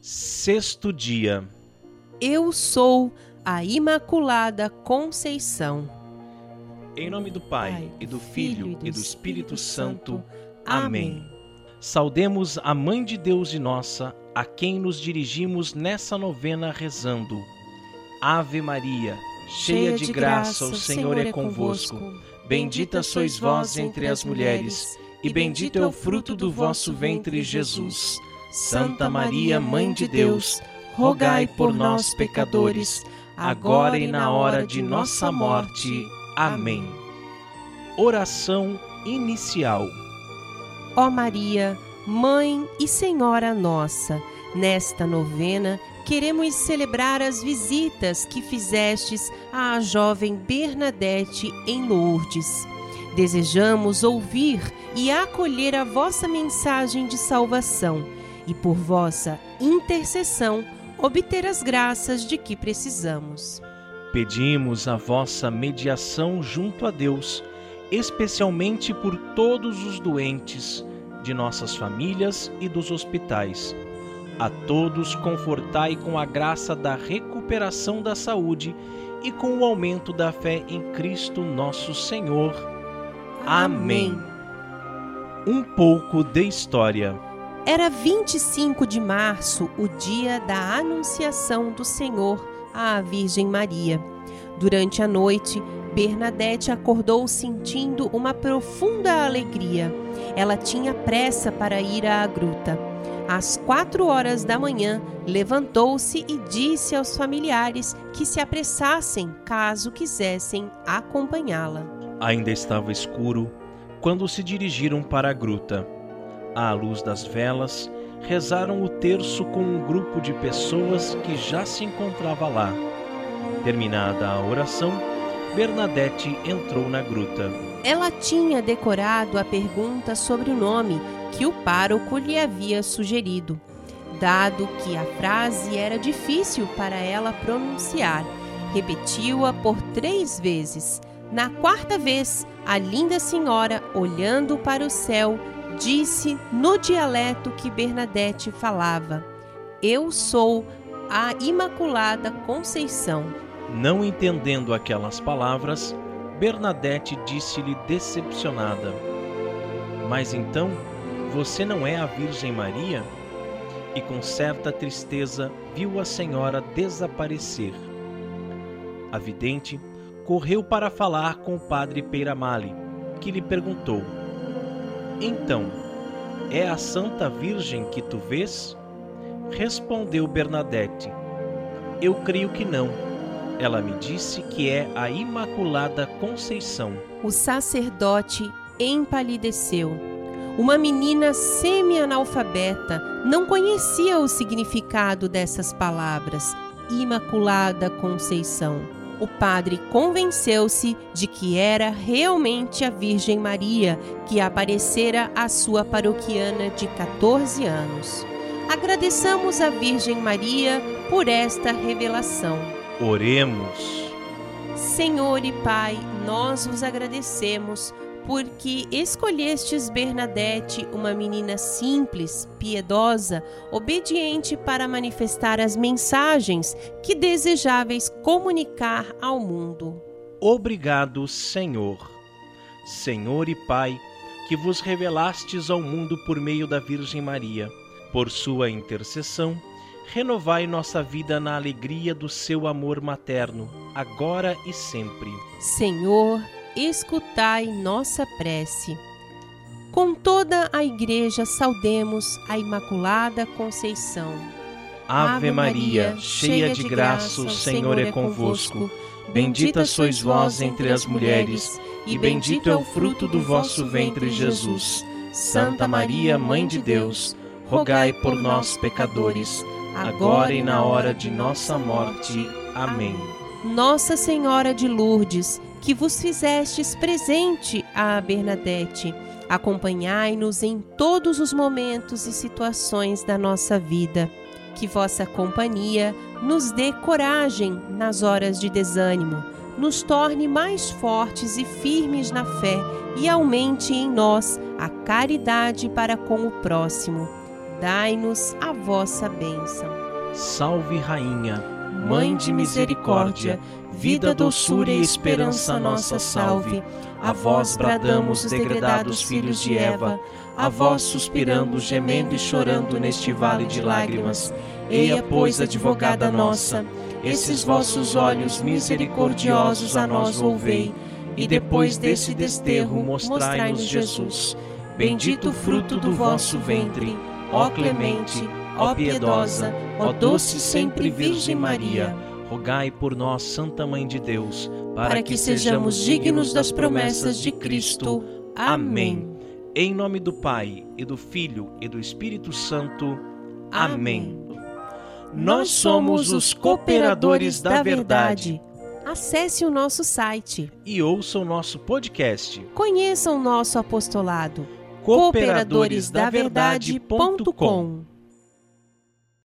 Sexto dia. Eu sou a Imaculada Conceição. Em nome do Pai, e do Filho, e do Espírito Santo. Amém. Saudemos a Mãe de Deus e nossa, a quem nos dirigimos nessa novena rezando. Ave Maria, cheia de graça, o Senhor é convosco. Bendita sois vós entre as mulheres, e bendito é o fruto do vosso ventre, Jesus. Santa Maria, Mãe de Deus, rogai por nós, pecadores, agora e na hora de nossa morte. Amém. Oração inicial. Ó Maria, Mãe e Senhora nossa, nesta novena queremos celebrar as visitas que fizestes à jovem Bernadette em Lourdes. Desejamos ouvir e acolher a vossa mensagem de salvação e, por vossa intercessão, obter as graças de que precisamos. Pedimos a vossa mediação junto a Deus, especialmente por todos os doentes de nossas famílias e dos hospitais. A todos confortai com a graça da recuperação da saúde e com o aumento da fé em Cristo nosso Senhor. Amém. Um pouco de história. Era 25 de março, o dia da Anunciação do Senhor à Virgem Maria. Durante a noite, Bernadette acordou sentindo uma profunda alegria. Ela tinha pressa para ir à gruta. Às quatro horas da manhã, levantou-se e disse aos familiares que se apressassem caso quisessem acompanhá-la. Ainda estava escuro quando se dirigiram para a gruta à luz das velas, rezaram o terço com um grupo de pessoas que já se encontrava lá. Terminada a oração, Bernadette entrou na gruta. Ela tinha decorado a pergunta sobre o nome que o pároco lhe havia sugerido. Dado que a frase era difícil para ela pronunciar, repetiu-a por três vezes. Na quarta vez, a linda senhora, olhando para o céu, disse no dialeto que Bernadette falava: Eu sou a Imaculada Conceição. Não entendendo aquelas palavras, Bernadette disse-lhe decepcionada: Mas então você não é a Virgem Maria? E com certa tristeza viu a senhora desaparecer. A vidente correu para falar com o padre Peiramale, que lhe perguntou: então, é a Santa Virgem que tu vês? Respondeu Bernadette: Eu creio que não. Ela me disse que é a Imaculada Conceição. O sacerdote empalideceu. Uma menina semi-analfabeta não conhecia o significado dessas palavras, Imaculada Conceição o padre convenceu-se de que era realmente a Virgem Maria que aparecera à sua paroquiana de 14 anos. Agradeçamos a Virgem Maria por esta revelação. Oremos. Senhor e Pai, nós vos agradecemos porque escolhestes Bernadette, uma menina simples, piedosa, obediente para manifestar as mensagens que desejáveis comunicar ao mundo. Obrigado, Senhor. Senhor e Pai, que vos revelastes ao mundo por meio da Virgem Maria. Por sua intercessão, renovai nossa vida na alegria do seu amor materno, agora e sempre. Senhor, escutai nossa prece. Com toda a Igreja saudemos a Imaculada Conceição. Ave Maria, cheia de graça, o Senhor é convosco. Bendita sois vós entre as mulheres, e bendito é o fruto do vosso ventre, Jesus. Santa Maria, Mãe de Deus, rogai por nós, pecadores, agora e na hora de nossa morte. Amém. Nossa Senhora de Lourdes, que vos fizestes presente a Bernadette. Acompanhai-nos em todos os momentos e situações da nossa vida. Que vossa companhia nos dê coragem nas horas de desânimo, nos torne mais fortes e firmes na fé e aumente em nós a caridade para com o próximo. dai-nos a vossa bênção. Salve, Rainha, Mãe de misericórdia, vida, doçura e esperança nossa, salve. A vós bradamos, degredados filhos de Eva, a vós suspiramos, gemendo e chorando neste vale de lágrimas. Eia, pois, advogada nossa, esses vossos olhos misericordiosos a nós volvei, e depois desse desterro mostrai-nos Jesus. Bendito fruto do vosso ventre, ó clemente, ó piedosa, ó doce sempre Virgem Maria. Rogai por nós, Santa Mãe de Deus, para, para que, que sejamos dignos das promessas de Cristo. Amém. Em nome do Pai, e do Filho, e do Espírito Santo. Amém. Nós somos os cooperadores da verdade. Acesse o nosso site e ouça o nosso podcast. Conheça o nosso apostolado. cooperadoresdaverdade.com